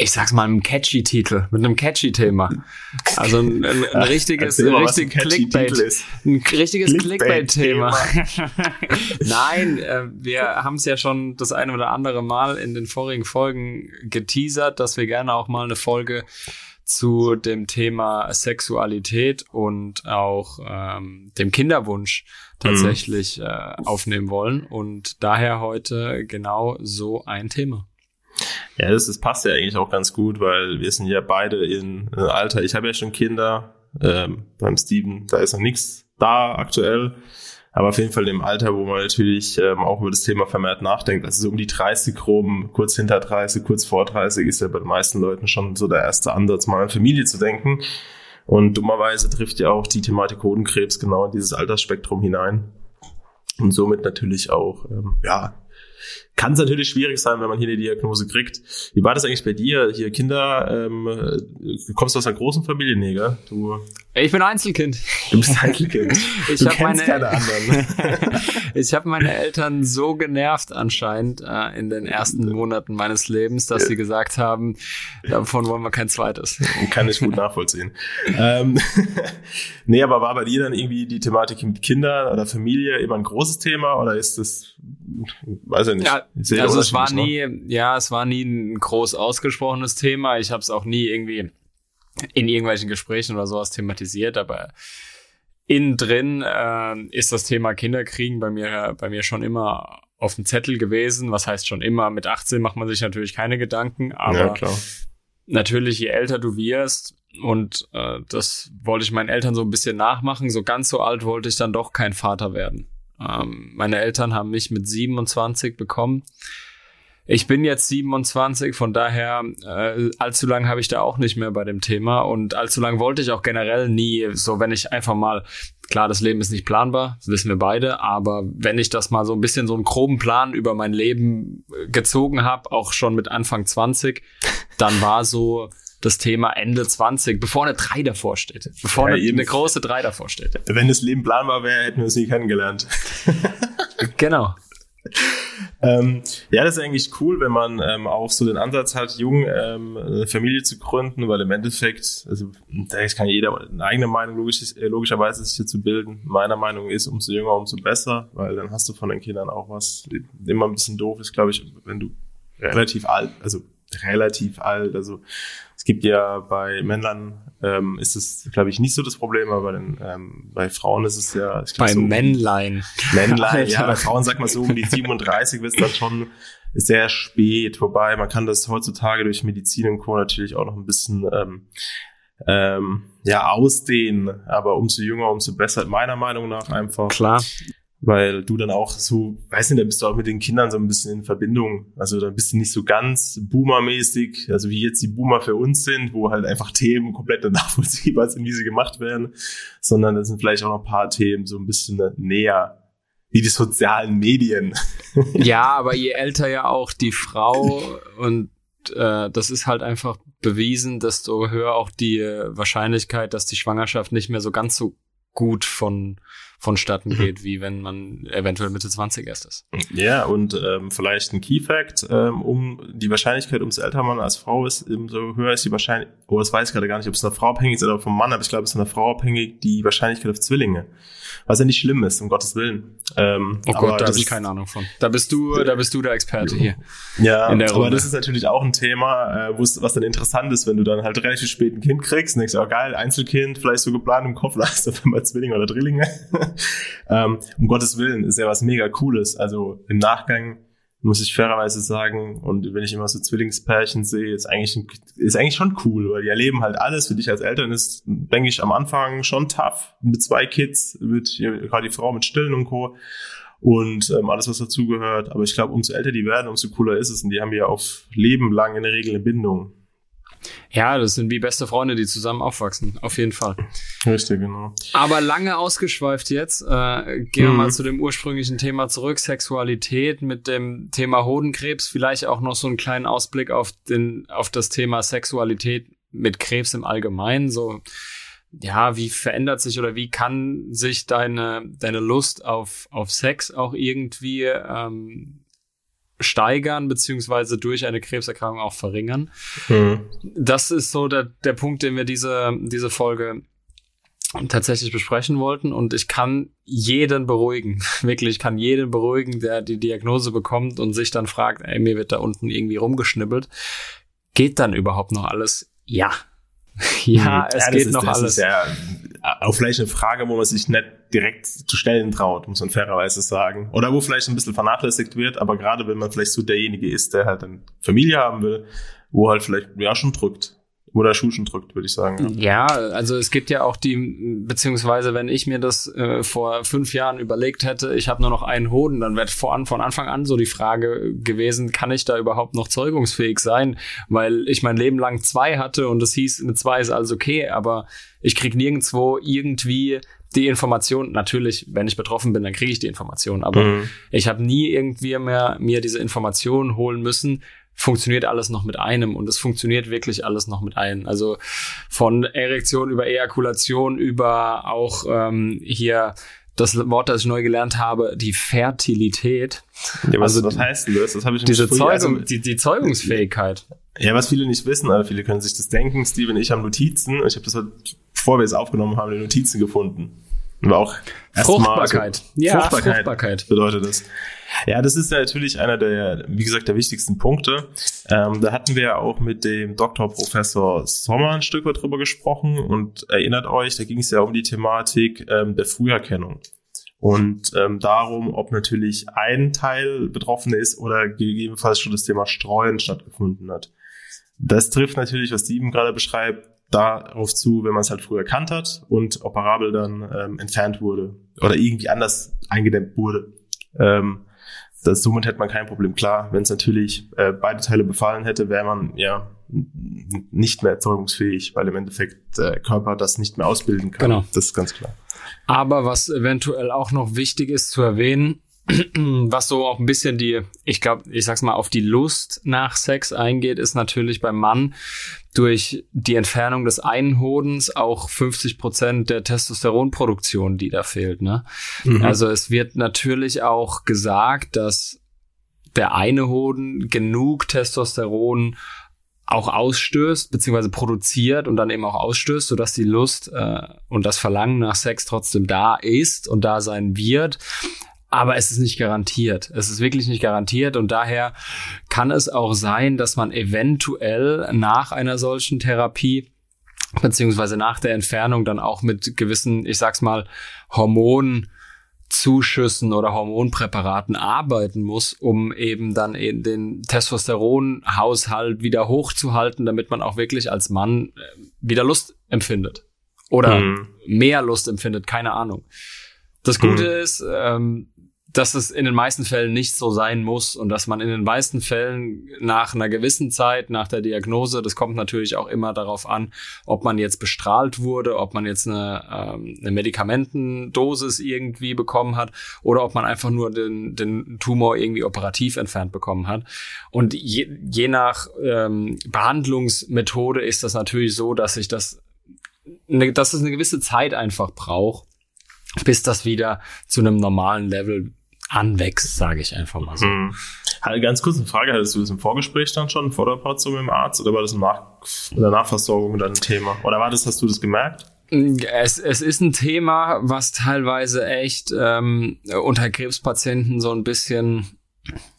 ich sag's mal, einem catchy Titel, mit einem catchy Thema. Also ein, ein, ein richtiges, ein richtig Clickbait, ein richtiges Clickbait-Thema. Nein, äh, wir haben es ja schon das eine oder andere Mal in den vorigen Folgen geteasert, dass wir gerne auch mal eine Folge zu dem Thema Sexualität und auch ähm, dem Kinderwunsch tatsächlich mhm. äh, aufnehmen wollen. Und daher heute genau so ein Thema. Ja, das, das passt ja eigentlich auch ganz gut, weil wir sind ja beide in äh, Alter. Ich habe ja schon Kinder. Ähm, beim Steven, da ist noch nichts da aktuell. Aber auf jeden Fall im Alter, wo man natürlich ähm, auch über das Thema vermehrt nachdenkt. Also so um die 30 rum, kurz hinter 30, kurz vor 30 ist ja bei den meisten Leuten schon so der erste Ansatz, mal an Familie zu denken. Und dummerweise trifft ja auch die Thematik Hodenkrebs genau in dieses Altersspektrum hinein. Und somit natürlich auch, ähm, ja, kann es natürlich schwierig sein, wenn man hier eine Diagnose kriegt. Wie war das eigentlich bei dir? Hier Kinder, ähm, du kommst aus einer großen Familie, nee, gell? Du ich bin Einzelkind. Du bist Einzelkind. ich du kennst meine, keine anderen. ich habe meine Eltern so genervt anscheinend äh, in den ersten Monaten meines Lebens, dass sie gesagt haben, davon wollen wir kein zweites. Kann ich gut nachvollziehen. ähm, nee, aber war bei dir dann irgendwie die Thematik mit Kindern oder Familie immer ein großes Thema oder ist das, weiß ich nicht. Ja, also es war nie, ja, es war nie ein groß ausgesprochenes Thema. Ich habe es auch nie irgendwie in irgendwelchen Gesprächen oder sowas thematisiert, aber innen drin äh, ist das Thema Kinderkriegen bei mir, bei mir schon immer auf dem Zettel gewesen. Was heißt schon immer? Mit 18 macht man sich natürlich keine Gedanken, aber ja, natürlich, je älter du wirst, und äh, das wollte ich meinen Eltern so ein bisschen nachmachen, so ganz so alt wollte ich dann doch kein Vater werden. Ähm, meine Eltern haben mich mit 27 bekommen. Ich bin jetzt 27, von daher äh, allzu lang habe ich da auch nicht mehr bei dem Thema und allzu lang wollte ich auch generell nie, so wenn ich einfach mal, klar, das Leben ist nicht planbar, das wissen wir beide, aber wenn ich das mal so ein bisschen so einen groben Plan über mein Leben äh, gezogen habe, auch schon mit Anfang 20, dann war so das Thema Ende 20, bevor eine 3 davor steht. Bevor ja, eine, eine, große 3 davor steht. Wenn das Leben planbar wäre, hätten wir es nie kennengelernt. genau ähm, ja, das ist eigentlich cool, wenn man ähm, auch so den Ansatz hat, jung ähm, eine Familie zu gründen, weil im Endeffekt, also da kann jeder eine eigene Meinung logisch, äh, logischerweise sich hier zu bilden. Meiner Meinung ist, umso jünger, umso besser, weil dann hast du von den Kindern auch was. Immer ein bisschen doof ist, glaube ich, wenn du relativ alt, also relativ alt, also es gibt ja bei Männern ähm, ist es, glaube ich, nicht so das Problem, aber bei, den, ähm, bei Frauen ist es ja. Ich glaub, bei so Männlein. Männlein, ja, bei Frauen sagt man so um die 37 wird es dann schon sehr spät, wobei man kann das heutzutage durch Medizin und Co. natürlich auch noch ein bisschen ähm, ähm, ja ausdehnen, aber umso jünger, umso besser, meiner Meinung nach einfach. Klar weil du dann auch so, weiß nicht, da bist du auch mit den Kindern so ein bisschen in Verbindung. Also da bist du nicht so ganz Boomer-mäßig, also wie jetzt die Boomer für uns sind, wo halt einfach Themen komplett nachvollziehbar sind, wie sie gemacht werden, sondern da sind vielleicht auch noch ein paar Themen so ein bisschen näher, wie die sozialen Medien. ja, aber je älter ja auch die Frau und äh, das ist halt einfach bewiesen, desto höher auch die äh, Wahrscheinlichkeit, dass die Schwangerschaft nicht mehr so ganz so gut von vonstatten mhm. geht, wie wenn man eventuell Mitte 20 erst ist. Ja, und ähm, vielleicht ein Key Fact, ähm, um die Wahrscheinlichkeit, umso älter man als Frau ist, umso höher ist die Wahrscheinlichkeit, oh, das weiß ich gerade gar nicht, ob es eine Frau abhängig ist oder vom Mann, aber ich glaube, es ist eine Frau abhängig, die Wahrscheinlichkeit auf Zwillinge. Was ja nicht schlimm ist, um Gottes Willen. Ähm, oh Gott, da habe ich keine Ahnung von. Da bist du, da bist du der Experte hier. Ja, aber das ist natürlich auch ein Thema, äh, was dann interessant ist, wenn du dann halt relativ spät ein Kind kriegst und denkst, oh geil, Einzelkind, vielleicht so geplant im Kopf, hast du mal Zwillinge oder Drillinge. ähm, um Gottes Willen ist ja was mega Cooles. Also im Nachgang muss ich fairerweise sagen. Und wenn ich immer so Zwillingspärchen sehe, ist eigentlich, ist eigentlich schon cool, weil die erleben halt alles. Für dich als Eltern ist, denke ich, am Anfang schon tough. Mit zwei Kids, mit gerade die Frau mit Stillen und Co. Und ähm, alles, was dazugehört. Aber ich glaube, umso älter die werden, umso cooler ist es. Und die haben ja auf Leben lang in der Regel eine Bindung. Ja, das sind wie beste Freunde, die zusammen aufwachsen, auf jeden Fall. Richtig, genau. Aber lange ausgeschweift jetzt. Äh, gehen wir Mhm. mal zu dem ursprünglichen Thema zurück, Sexualität mit dem Thema Hodenkrebs. Vielleicht auch noch so einen kleinen Ausblick auf den, auf das Thema Sexualität mit Krebs im Allgemeinen. So, ja, wie verändert sich oder wie kann sich deine, deine Lust auf, auf Sex auch irgendwie ähm, steigern, beziehungsweise durch eine Krebserkrankung auch verringern? Mhm. das ist so der, der Punkt, den wir diese, diese Folge tatsächlich besprechen wollten. Und ich kann jeden beruhigen. Wirklich, ich kann jeden beruhigen, der die Diagnose bekommt und sich dann fragt, ey, mir wird da unten irgendwie rumgeschnibbelt. Geht dann überhaupt noch alles? Ja. ja, Mhm. es das geht ist, noch alles. Ist ja auch vielleicht eine Frage, wo man sich nicht direkt zu stellen traut, muss man fairerweise sagen. Oder wo vielleicht ein bisschen vernachlässigt wird, aber gerade wenn man vielleicht so derjenige ist, der halt eine Familie haben will, wo halt vielleicht ja schon drückt. Wo der Schuh schon drückt, würde ich sagen. Ja. Ja, also es gibt ja auch die, beziehungsweise wenn ich mir das äh, vor fünf Jahren überlegt hätte, ich habe nur noch einen Hoden, dann wäre von, von Anfang an so die Frage gewesen, kann ich da überhaupt noch zeugungsfähig sein? Weil ich mein Leben lang zwei hatte und es hieß, mit zwei ist alles okay, aber ich krieg nirgendwo irgendwie die Information, natürlich, wenn ich betroffen bin, dann kriege ich die Information, aber Mhm. ich habe nie irgendwie mehr mir diese Informationen holen müssen. Funktioniert alles noch mit einem und es funktioniert wirklich alles noch mit einem. Also von Erektion über Ejakulation über auch ähm, hier das Wort, das ich neu gelernt habe, die Fertilität, Ja, was, Also was heißt denn das? Das habe ich diese Zeugung, also, die, die Zeugungsfähigkeit. Ja, was viele nicht wissen, aber viele können sich das denken. Steve und ich haben Notizen. Ich habe das, heute, bevor wir es aufgenommen haben, die Notizen gefunden. Und war auch Fruchtbarkeit. so- Ja, Fruchtbarkeit, Fruchtbarkeit. bedeutet das. Ja, das ist natürlich einer der, wie gesagt, der wichtigsten Punkte. Ähm, da hatten wir ja auch mit dem Dr. Professor Sommer ein Stück weit drüber gesprochen und erinnert euch, da ging es ja um die Thematik ähm, der Früherkennung. Und ähm, darum, ob natürlich ein Teil betroffen ist oder gegebenenfalls schon das Thema Streuen stattgefunden hat. Das trifft natürlich, was Steven gerade beschreibt, darauf zu, wenn man es halt früher erkannt hat und operabel dann ähm, entfernt wurde oder irgendwie anders eingedämmt wurde. Ähm, das, somit hätte man kein Problem. Klar, wenn es natürlich äh, beide Teile befallen hätte, wäre man ja nicht mehr erzeugungsfähig, weil im Endeffekt der Körper das nicht mehr ausbilden kann. Genau. Das ist ganz klar. Aber was eventuell auch noch wichtig ist zu erwähnen, was so auch ein bisschen die, ich glaube, ich sag's mal, auf die Lust nach Sex eingeht, ist natürlich beim Mann durch die Entfernung des einen Hodens auch 50 Prozent der Testosteronproduktion, die da fehlt. Ne? Mhm. Also es wird natürlich auch gesagt, dass der eine Hoden genug Testosteron auch ausstößt, beziehungsweise produziert und dann eben auch ausstößt, sodass die Lust äh, und das Verlangen nach Sex trotzdem da ist und da sein wird. Aber es ist nicht garantiert. Es ist wirklich nicht garantiert und daher kann es auch sein, dass man eventuell nach einer solchen Therapie beziehungsweise nach der Entfernung dann auch mit gewissen, ich sag's mal, Hormonzuschüssen oder Hormonpräparaten arbeiten muss, um eben dann eben den Testosteronhaushalt wieder hochzuhalten, damit man auch wirklich als Mann äh, wieder Lust empfindet. Oder Mhm. mehr Lust empfindet, keine Ahnung. Das Gute Mhm. ist, ähm, dass es in den meisten Fällen nicht so sein muss und dass man in den meisten Fällen nach einer gewissen Zeit, nach der Diagnose, das kommt natürlich auch immer darauf an, ob man jetzt bestrahlt wurde, ob man jetzt eine, ähm, eine Medikamentendosis irgendwie bekommen hat oder ob man einfach nur den, den Tumor irgendwie operativ entfernt bekommen hat. Und je, je nach ähm, Behandlungsmethode ist das natürlich so, dass sich das, eine, dass es eine gewisse Zeit einfach braucht, bis das wieder zu einem normalen Level anwächst, sage ich einfach mal so. Mhm. Halt, ganz kurz eine Frage, hattest du das im Vorgespräch dann schon, vor der Operation mit dem Arzt, oder war das nach, in der Nachversorgung dann ein Thema? Oder war das, hast du das gemerkt? Es, es ist ein Thema, was teilweise echt ähm, unter Krebspatienten so ein bisschen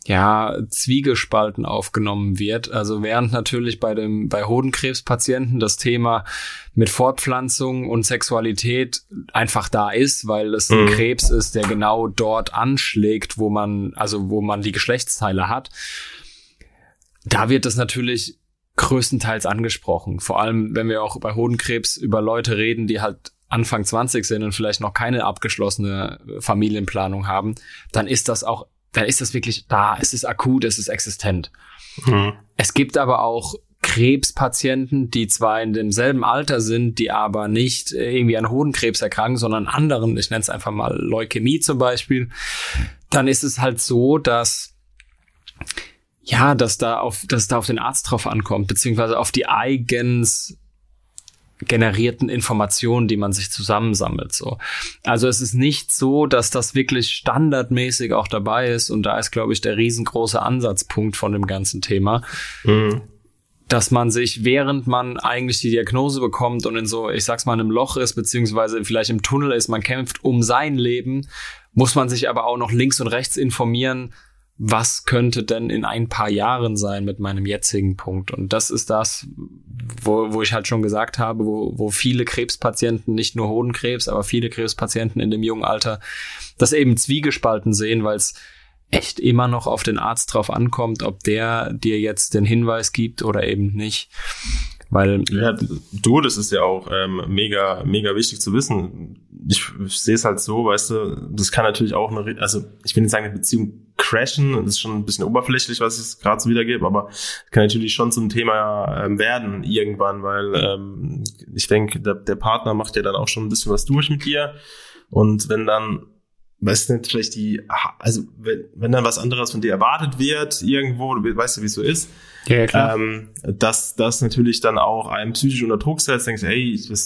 ja zwiegespalten aufgenommen wird. Also während natürlich bei dem bei Hodenkrebspatienten das Thema mit Fortpflanzung und Sexualität einfach da ist, weil es ein Mhm. Krebs ist, der genau dort anschlägt, wo man also wo man die Geschlechtsteile hat. Da wird das natürlich größtenteils angesprochen. Vor allem, wenn wir auch bei Hodenkrebs über Leute reden, die halt Anfang 20 sind und vielleicht noch keine abgeschlossene Familienplanung haben, dann ist das auch, dann ist das wirklich da. Es ist akut, es ist existent. Mhm. Es gibt aber auch Krebspatienten, die zwar in demselben Alter sind, die aber nicht irgendwie an Hodenkrebs erkranken, sondern anderen, ich nenne es einfach mal Leukämie zum Beispiel, dann ist es halt so, dass ja, dass da auf, dass da auf den Arzt drauf ankommt, beziehungsweise auf die eigens generierten Informationen, die man sich zusammensammelt. So. Also es ist nicht so, dass das wirklich standardmäßig auch dabei ist. Und da ist, glaube ich, der riesengroße Ansatzpunkt von dem ganzen Thema. Mhm. Dass man sich, während man eigentlich die Diagnose bekommt und in so, ich sag's mal, einem Loch ist, beziehungsweise vielleicht im Tunnel ist, man kämpft um sein Leben, muss man sich aber auch noch links und rechts informieren, was könnte denn in ein paar Jahren sein mit meinem jetzigen Punkt? Und das ist das, wo, wo ich halt schon gesagt habe, wo, wo viele Krebspatienten, nicht nur Hodenkrebs, aber viele Krebspatienten in dem jungen Alter das eben zwiegespalten sehen, weil es echt immer noch auf den Arzt drauf ankommt, ob der dir jetzt den Hinweis gibt oder eben nicht. Weil ja, du, das ist ja auch ähm, mega, mega wichtig zu wissen. Ich, ich sehe es halt so, weißt du, das kann natürlich auch eine, also ich will nicht sagen, eine Beziehung crashen, das ist schon ein bisschen oberflächlich, was ich gerade so wiedergebe, aber kann natürlich schon zum Thema ähm, werden irgendwann, weil ähm, ich denke, der, der Partner macht ja dann auch schon ein bisschen was durch mit dir. Und wenn dann weißt du nicht, vielleicht die, also wenn, wenn dann was anderes von dir erwartet wird, irgendwo, du weißt ja, wie es so ist, ja, ja klar. Ähm, dass das natürlich dann auch einem psychisch unter Druck setzt, denkst, hey, ich, ich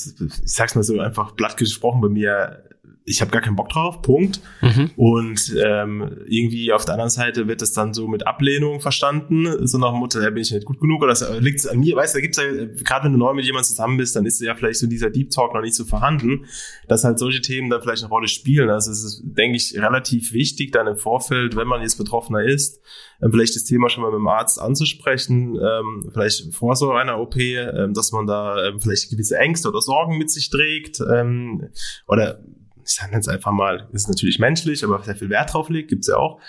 sag's mal so einfach blatt gesprochen bei mir, ich habe gar keinen Bock drauf, Punkt. Mhm. Und ähm, irgendwie auf der anderen Seite wird es dann so mit Ablehnung verstanden, so nach dem Motto, ja, bin ich nicht gut genug oder liegt es an mir, weißt du, da gibt's ja, gerade wenn du neu mit jemandem zusammen bist, dann ist ja vielleicht so dieser Deep Talk noch nicht so vorhanden, dass halt solche Themen dann vielleicht eine Rolle spielen. Also es ist, denke ich, relativ wichtig, dann im Vorfeld, wenn man jetzt Betroffener ist, ähm, vielleicht das Thema schon mal mit dem Arzt anzusprechen, ähm, vielleicht vor so einer OP, ähm, dass man da ähm, vielleicht gewisse Ängste oder Sorgen mit sich trägt ähm, oder ich sage jetzt einfach mal, ist natürlich menschlich, aber sehr viel Wert drauf legt, gibt's ja auch.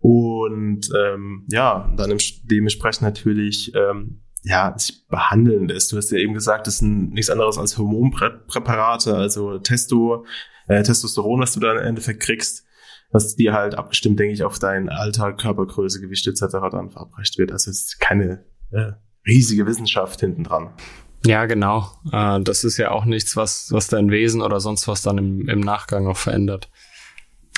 Und ähm, ja, dann dementsprechend natürlich ähm, ja, sich behandeln lässt. Du hast ja eben gesagt, das sind nichts anderes als Hormonpräparate, also Testo, äh, Testosteron, was du da im Endeffekt kriegst, was dir halt abgestimmt, denke ich, auf dein Alter, Körpergröße, Gewicht etc. dann verabreicht wird. Also es ist keine äh, riesige Wissenschaft hinten dran. Ja, genau. Äh, das ist ja auch nichts, was, was dein Wesen oder sonst was dann im, im Nachgang noch verändert.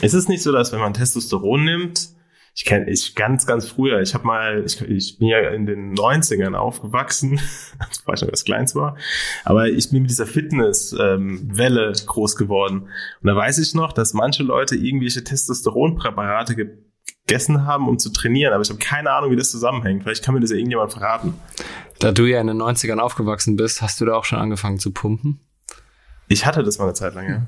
Ist es nicht so, dass wenn man Testosteron nimmt, ich kenne ich ganz, ganz früher, ich habe mal, ich, ich bin ja in den 90ern aufgewachsen, als ich noch das Kleins war, aber ich bin mit dieser Fitness-Welle ähm, groß geworden. Und da weiß ich noch, dass manche Leute irgendwelche Testosteronpräparate gegessen haben, um zu trainieren, aber ich habe keine Ahnung, wie das zusammenhängt. Vielleicht kann mir das ja irgendjemand verraten. Da du ja in den 90ern aufgewachsen bist, hast du da auch schon angefangen zu pumpen? Ich hatte das mal eine Zeit lang, ja.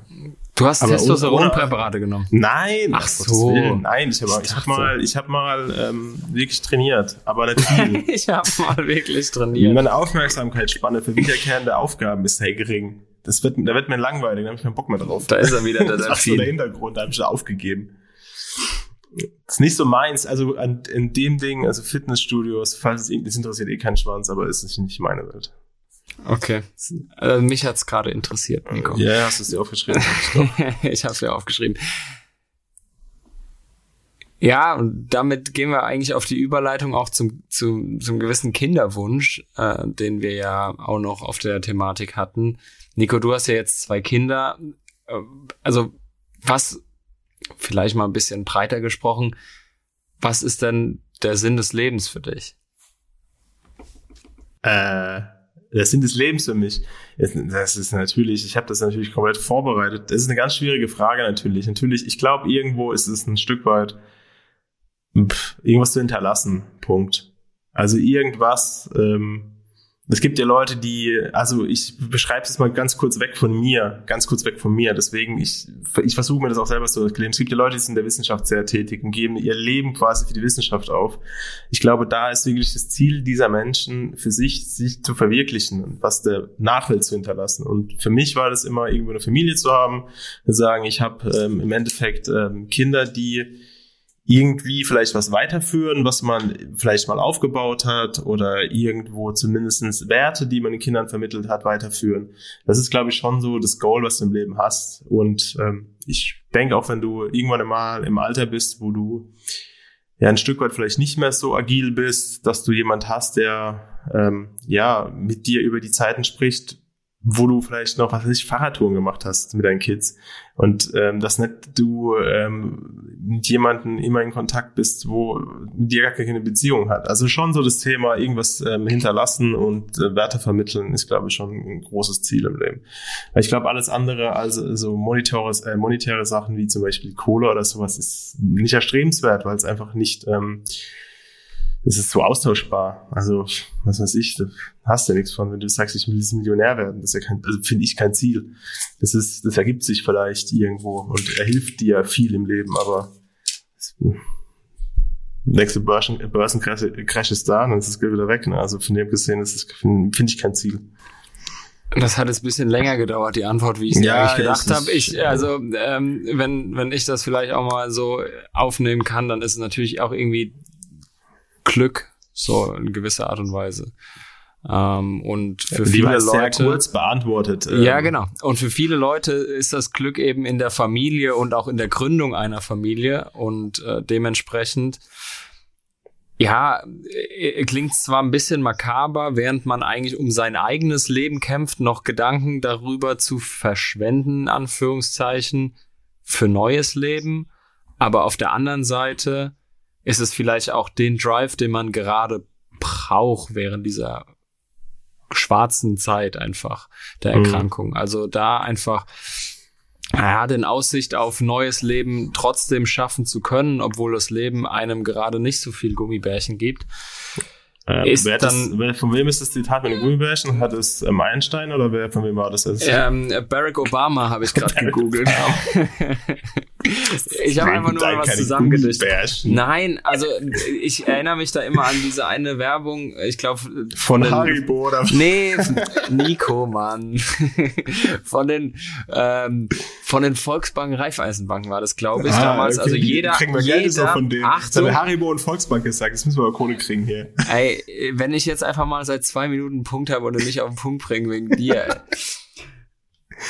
Du hast Testosteronpräparate genommen? Nein. Ach so. Nein, ich habe ich hab mal, ich hab mal ähm, wirklich trainiert, aber nicht viel. ich habe mal wirklich trainiert. Meine Aufmerksamkeitsspanne für wiederkehrende Aufgaben ist sehr gering. Das wird, da wird mir langweilig, da habe ich keinen Bock mehr drauf. Da ist er wieder, der Das ist so der Hintergrund, da habe ich aufgegeben. Das ist nicht so meins, also an, in dem Ding, also Fitnessstudios, falls es das interessiert eh keinen Schwanz, aber ist nicht meine Welt. Okay. Also mich hat's gerade interessiert, Nico. Ja, hast du es dir aufgeschrieben? ich habe es mir aufgeschrieben. Ja, und damit gehen wir eigentlich auf die Überleitung auch zum, zum, zum gewissen Kinderwunsch, äh, den wir ja auch noch auf der Thematik hatten. Nico, du hast ja jetzt zwei Kinder. Äh, also, was vielleicht mal ein bisschen breiter gesprochen, was ist denn der Sinn des Lebens für dich? Äh, der Sinn des Lebens für mich, das ist natürlich, ich habe das natürlich komplett vorbereitet. Das ist eine ganz schwierige Frage natürlich. Natürlich, ich glaube, irgendwo ist es ein Stück weit pff, irgendwas zu hinterlassen. Punkt. Also irgendwas, ähm, es gibt ja Leute, die, also ich beschreibe es mal ganz kurz weg von mir, ganz kurz weg von mir. Deswegen, ich, ich versuche mir das auch selber zu erklären. Es gibt ja Leute, die sind in der Wissenschaft sehr tätig und geben ihr Leben quasi für die Wissenschaft auf. Ich glaube, da ist wirklich das Ziel dieser Menschen, für sich, sich zu verwirklichen und was der Nachwelt zu hinterlassen. Und für mich war das immer, irgendwo eine Familie zu haben, sagen, ich habe ähm, im Endeffekt ähm, Kinder, die irgendwie vielleicht was weiterführen, was man vielleicht mal aufgebaut hat oder irgendwo zumindestens Werte, die man den Kindern vermittelt hat, weiterführen. Das ist, glaube ich, schon so das Goal, was du im Leben hast. Und ähm, ich denke auch, wenn du irgendwann mal im Alter bist, wo du ja ein Stück weit vielleicht nicht mehr so agil bist, dass du jemand hast, der ähm, ja mit dir über die Zeiten spricht, wo du vielleicht noch, was weiß ich, Fahrradtouren gemacht hast mit deinen Kids. Und ähm, dass nicht du ähm, mit jemandem immer in Kontakt bist, wo dir gar keine Beziehung hat. Also schon so das Thema irgendwas ähm, hinterlassen und äh, Werte vermitteln ist, glaube ich, schon ein großes Ziel im Leben. Weil ich glaube, alles andere als so monetäre, äh, monetäre Sachen wie zum Beispiel Kohle oder sowas ist nicht erstrebenswert, weil es einfach nicht ähm, es ist so austauschbar. Also, was weiß ich, da hast du ja nichts von, wenn du sagst, ich will diesen Millionär werden. Das ist ja kein, also finde ich kein Ziel. Das ist, das ergibt sich vielleicht irgendwo und er hilft dir viel im Leben, aber nächste Börsen, Börsencrash ist da, dann ist das Geld wieder weg. Ne? Also von dem gesehen ist das, finde find ich kein Ziel. Das hat jetzt ein bisschen länger gedauert, die Antwort, wie ich es ja, eigentlich gedacht habe. Ich, also, ähm, wenn, wenn ich das vielleicht auch mal so aufnehmen kann, dann ist es natürlich auch irgendwie Glück, so in gewisser Art und Weise. Ähm, und für Die viele Leute sehr kurz beantwortet. Ähm. Ja, genau. Und für viele Leute ist das Glück eben in der Familie und auch in der Gründung einer Familie und äh, dementsprechend ja, äh, klingt zwar ein bisschen makaber, während man eigentlich um sein eigenes Leben kämpft, noch Gedanken darüber zu verschwenden, Anführungszeichen, für neues Leben. Aber auf der anderen Seite ist es vielleicht auch den Drive, den man gerade braucht während dieser schwarzen Zeit einfach der mhm. Erkrankung. Mhm. Also da einfach ja, den Aussicht auf neues Leben trotzdem schaffen zu können, obwohl das Leben einem gerade nicht so viel Gummibärchen gibt. Äh, ist wer dann, das, von wem ist das Zitat mit den Gummibärchen? Hat es ähm, Einstein oder wer von wem war das jetzt? Ähm, Barack Obama habe ich gerade gegoogelt. ich habe einfach nur mal was zusammengedichtet. Nein, also ich erinnere mich da immer an diese eine Werbung, ich glaube von, von Haribo oder Nee, Nico, Mann. von den ähm, von den Volksbanken Raiffeisenbanken war das, glaube ich, ah, damals. Okay. Also jeder kriegen wir jeder, Geld von denen. Achtung, Haribo und Volksbank gesagt, das müssen wir aber Kohle kriegen hier. Ey, wenn ich jetzt einfach mal seit zwei Minuten einen Punkt habe und nicht auf den Punkt bringen wegen dir.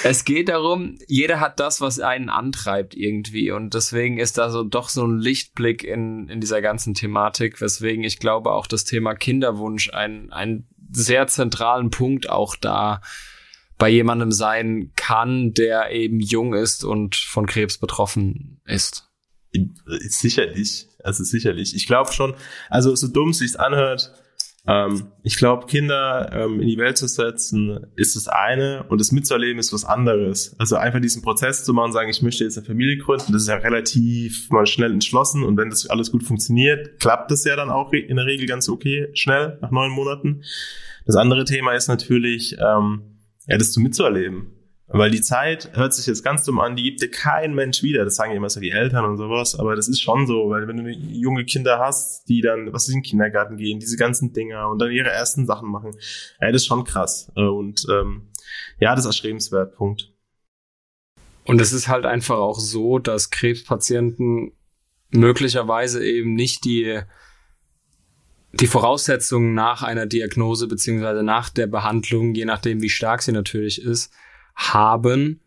Es geht darum, jeder hat das, was einen antreibt irgendwie. Und deswegen ist da so doch so ein Lichtblick in, in dieser ganzen Thematik, weswegen ich glaube auch das Thema Kinderwunsch ein, einen sehr zentralen Punkt auch da bei jemandem sein kann, der eben jung ist und von Krebs betroffen ist. Sicherlich, also sicherlich. Ich glaube schon, also so dumm sich's anhört, ähm, ich glaube, Kinder ähm, in die Welt zu setzen, ist das eine und das mitzuerleben ist was anderes. Also einfach diesen Prozess zu machen, sagen, ich möchte jetzt eine Familie gründen, das ist ja relativ mal schnell entschlossen und wenn das alles gut funktioniert, klappt das ja dann auch in der Regel ganz okay, schnell, nach neun Monaten. Das andere Thema ist natürlich, ähm, ja, das zu mitzuerleben. Weil die Zeit hört sich jetzt ganz dumm an, die gibt dir kein Mensch wieder. Das sagen ja immer so die Eltern und sowas, aber das ist schon so, weil wenn du junge Kinder hast, die dann, was ist, in den Kindergarten gehen, diese ganzen Dinger und dann ihre ersten Sachen machen, ja, das ist schon krass. Und ähm, ja, das ist erstrebenswert, Punkt. Und es ist halt einfach auch so, dass Krebspatienten möglicherweise eben nicht die die Voraussetzungen nach einer Diagnose beziehungsweise nach der Behandlung, je nachdem wie stark sie natürlich ist, haben,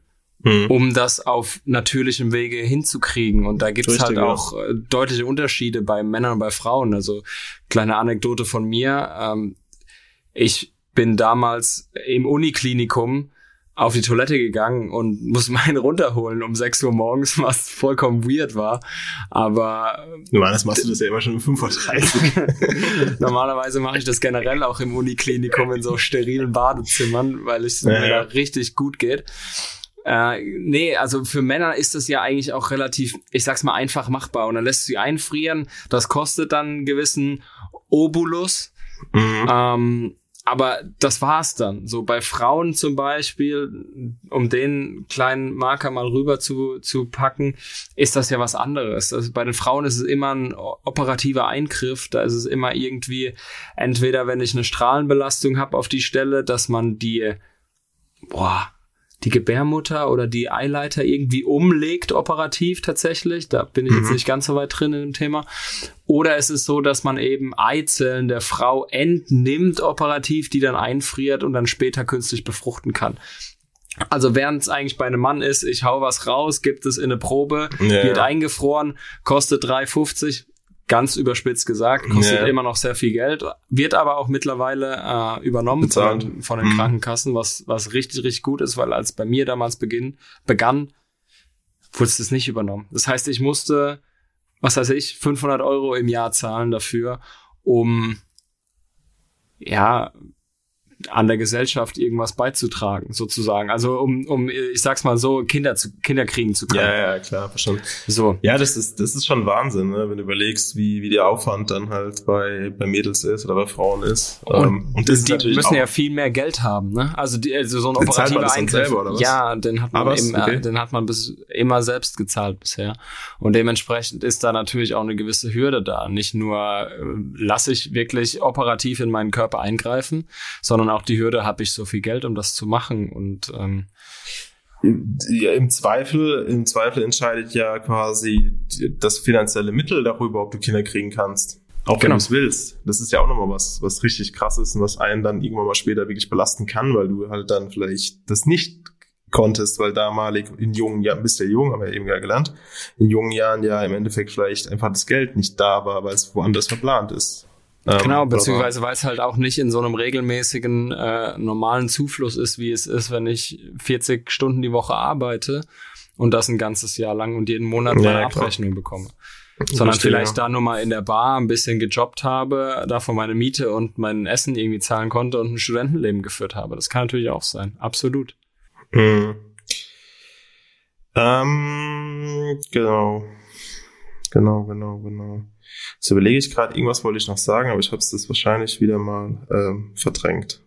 hm. um das auf natürlichem Wege hinzukriegen. Und da gibt's Richtig, halt auch. Äh, deutliche Unterschiede bei Männern und bei Frauen. Also kleine Anekdote von mir. Ähm, ich bin damals im Uniklinikum auf die Toilette gegangen und muss meinen runterholen um 6 Uhr morgens, was vollkommen weird war. Aber normalerweise machst du das ja immer schon um 5.30 Uhr. normalerweise mache ich das generell auch im Uniklinikum in so sterilen Badezimmern, weil es mir da richtig gut geht. Äh, nee, also für Männer ist das ja eigentlich auch relativ, ich sag's mal, einfach machbar. Und dann lässt du sie einfrieren. Das kostet dann einen gewissen Obulus. Mhm. Ähm, aber das war's dann. So bei Frauen zum Beispiel, um den kleinen Marker mal rüber zu, zu packen, ist das ja was anderes. Also bei den Frauen ist es immer ein operativer Eingriff. Da ist es immer irgendwie, entweder wenn ich eine Strahlenbelastung habe auf die Stelle, dass man die, boah, die Gebärmutter oder die Eileiter irgendwie umlegt operativ tatsächlich. Da bin ich mhm. jetzt nicht ganz so weit drin in dem Thema. Oder es ist so, dass man eben Eizellen der Frau entnimmt operativ, die dann einfriert und dann später künstlich befruchten kann. Also während es eigentlich bei einem Mann ist, ich hau was raus, gibt es in eine Probe, ja. wird eingefroren, kostet 3,50, ganz überspitzt gesagt, kostet Ja. immer noch sehr viel Geld, wird aber auch mittlerweile äh, übernommen Bezahlt. von, von den Mhm. Krankenkassen, was, was richtig, richtig gut ist, weil als bei mir damals beginn, begann, wurde es nicht übernommen. Das heißt, ich musste, was weiß ich, 500 Euro im Jahr zahlen dafür, um ja an der Gesellschaft irgendwas beizutragen, sozusagen. Also um, um ich sag's mal so, Kinder zu Kinder kriegen zu können. Ja, ja, klar, verstanden. So. Ja, das ist, das ist schon Wahnsinn, ne? wenn du überlegst, wie, wie der Aufwand dann halt bei, bei Mädels ist oder bei Frauen ist. Ähm, Und, das die müssen ja viel mehr Geld haben, ne? Also, die, also so ein operativer Eingriff. selber, oder was? Ja, den hat man, Ah, äh, Okay. den hat man bis immer selbst gezahlt bisher. Und dementsprechend ist da natürlich auch eine gewisse Hürde da. Nicht nur äh, lasse ich wirklich operativ in meinen Körper eingreifen, sondern auch die Hürde, habe ich so viel Geld, um das zu machen. Und ähm, ja, im Zweifel, im Zweifel entscheidet ja quasi das finanzielle Mittel darüber, ob du Kinder kriegen kannst. Auch wenn Genau. du es willst. Das ist ja auch nochmal was, was richtig krass ist und was einen dann irgendwann mal später wirklich belasten kann, weil du halt dann vielleicht das nicht konntest, weil damalig in jungen Jahren, bist ja jung, haben wir ja eben ja gelernt, in jungen Jahren ja im Endeffekt vielleicht einfach das Geld nicht da war, weil es woanders verplant ist. Ähm, Genau, beziehungsweise weil es halt auch nicht in so einem regelmäßigen, äh, normalen Zufluss ist, wie es ist, wenn ich 40 Stunden die Woche arbeite und das ein ganzes Jahr lang und jeden Monat meine ja, klar. Abrechnung bekomme. Sondern Verstehe, vielleicht ja. da nur mal in der Bar ein bisschen gejobbt habe, davon meine Miete und mein Essen irgendwie zahlen konnte und ein Studentenleben geführt habe. Das kann natürlich auch sein. Absolut. Hm. Ähm, genau. Genau, genau, genau. Jetzt überlege ich gerade, irgendwas wollte ich noch sagen, aber ich habe es das wahrscheinlich wieder mal ähm, verdrängt.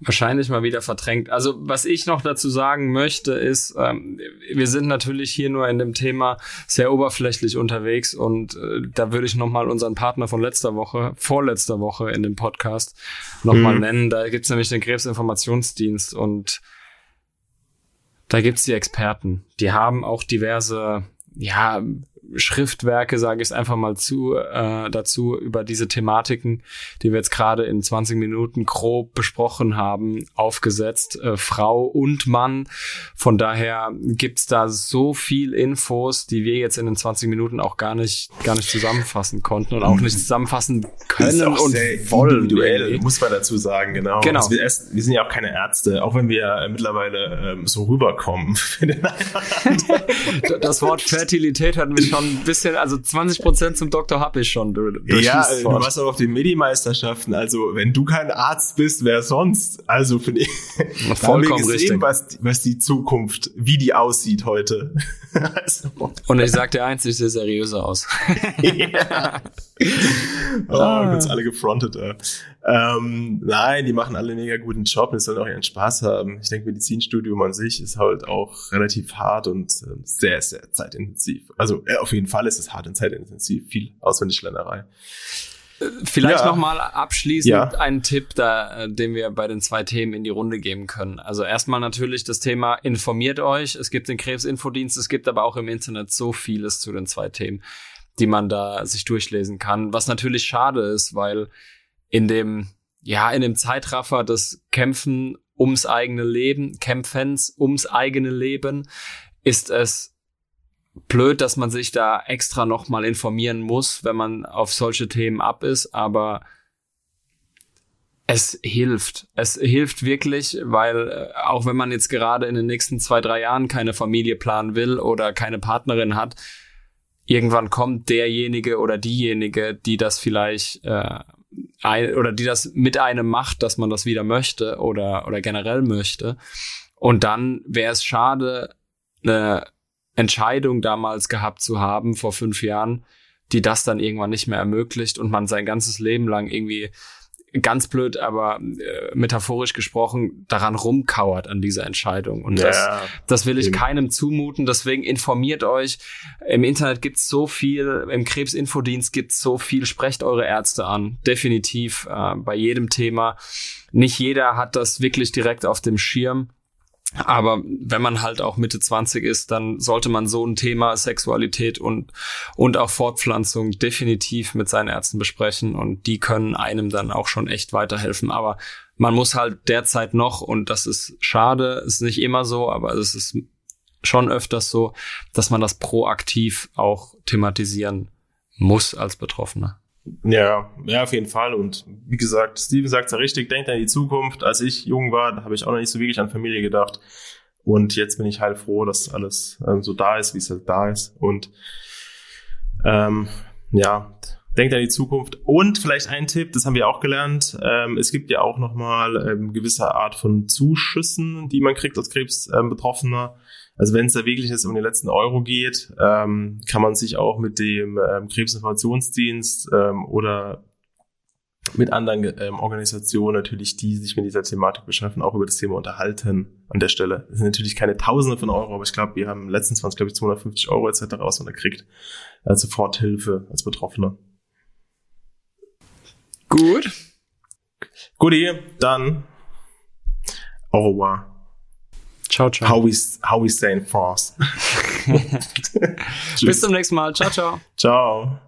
Wahrscheinlich mal wieder verdrängt. Also was ich noch dazu sagen möchte, ist, ähm, wir sind natürlich hier nur in dem Thema sehr oberflächlich unterwegs und äh, da würde ich nochmal unseren Partner von letzter Woche, vorletzter Woche in dem Podcast nochmal Mhm. nennen. Da gibt's nämlich den Krebsinformationsdienst und da gibt's die Experten. Die haben auch diverse, ja, Schriftwerke, sage ich es einfach mal zu, äh, dazu über diese Thematiken, die wir jetzt gerade in 20 Minuten grob besprochen haben, aufgesetzt, äh, Frau und Mann. Von daher gibt's da so viel Infos, die wir jetzt in den 20 Minuten auch gar nicht, gar nicht zusammenfassen konnten und auch nicht zusammenfassen können und wollen. individuell, irgendwie. muss man dazu sagen, genau. Genau. Also wir, erst, wir sind ja auch keine Ärzte, auch wenn wir äh, mittlerweile ähm, so rüberkommen. Das Wort Fertilität hat mich schon ein bisschen, also 20 Prozent zum Doktor habe ich schon. Du, durch ja, du warst auch auf den Medi-Meisterschaften. Also, wenn du kein Arzt bist, wer sonst? Also, finde ich, da haben wir Vollkommen gesehen, richtig. was, was die Zukunft, wie die aussieht heute. also, Und ich sag dir eins, ich sehe seriöser aus. ja. Oh, Ah. uns alle gefrontet. Äh. Ähm, nein, die machen alle einen mega guten Job und sollen auch ihren Spaß haben. Ich denke, Medizinstudium an sich ist halt auch relativ hart und ähm, sehr, sehr zeitintensiv. Also äh, auf jeden Fall ist es hart und zeitintensiv. Viel Auswendiglernerei. Vielleicht Ja. noch mal abschließend Ja. einen Tipp, da, äh, den wir bei den zwei Themen in die Runde geben können. Also erstmal natürlich das Thema informiert euch. Es gibt den Krebsinfodienst, es gibt aber auch im Internet so vieles zu den zwei Themen, die man da sich durchlesen kann. Was natürlich schade ist, weil in dem, ja, in dem Zeitraffer des Kämpfen ums eigene Leben, Kämpfens ums eigene Leben, ist es blöd, dass man sich da extra nochmal informieren muss, wenn man auf solche Themen ab ist, aber es hilft. Es hilft wirklich, weil äh, auch wenn man jetzt gerade in den nächsten zwei, drei Jahren keine Familie planen will oder keine Partnerin hat, irgendwann kommt derjenige oder diejenige, die das vielleicht äh, ein, oder die das mit einem macht, dass man das wieder möchte oder oder generell möchte. Und dann wäre es schade, eine Entscheidung damals gehabt zu haben vor fünf Jahren, die das dann irgendwann nicht mehr ermöglicht und man sein ganzes Leben lang irgendwie ganz blöd, aber äh, metaphorisch gesprochen daran rumkauert an dieser Entscheidung. Und das, Ja. das will ich Eben. keinem zumuten. Deswegen informiert euch. Im Internet gibt's so viel, im Krebsinfodienst gibt's so viel. Sprecht eure Ärzte an. Definitiv äh, bei jedem Thema. Nicht jeder hat das wirklich direkt auf dem Schirm. Aber wenn man halt auch Mitte 20 ist, dann sollte man so ein Thema Sexualität und, und auch Fortpflanzung definitiv mit seinen Ärzten besprechen und die können einem dann auch schon echt weiterhelfen. Aber man muss halt derzeit noch, und das ist schade, ist nicht immer so, aber es ist schon öfters so, dass man das proaktiv auch thematisieren muss als Betroffener. Ja, ja, auf jeden Fall. Und wie gesagt, Steven sagt es ja richtig, denkt an die Zukunft. Als ich jung war, da habe ich auch noch nicht so wirklich an Familie gedacht. Und jetzt bin ich halt froh, dass alles ähm, so da ist, wie es halt da ist. Und ähm, ja, denkt an die Zukunft. Und vielleicht ein Tipp, das haben wir auch gelernt. Ähm, es gibt ja auch nochmal ähm, gewisse Art von Zuschüssen, die man kriegt als Krebsbetroffener. Also wenn es da wirklich jetzt um den letzten Euro geht, ähm, kann man sich auch mit dem ähm, Krebsinformationsdienst ähm, oder mit anderen ähm, Organisationen natürlich, die sich mit dieser Thematik beschäftigen, auch über das Thema unterhalten an der Stelle. Das sind natürlich keine Tausende von Euro, aber ich glaube, wir haben letztens waren es, glaube ich, 250 Euro etc., was man da kriegt, als Soforthilfe als Betroffener. Gut. Guti, dann au revoir. Ciao, ciao. How we, how we say in France. Bis zum nächsten Mal. Ciao, ciao. Ciao.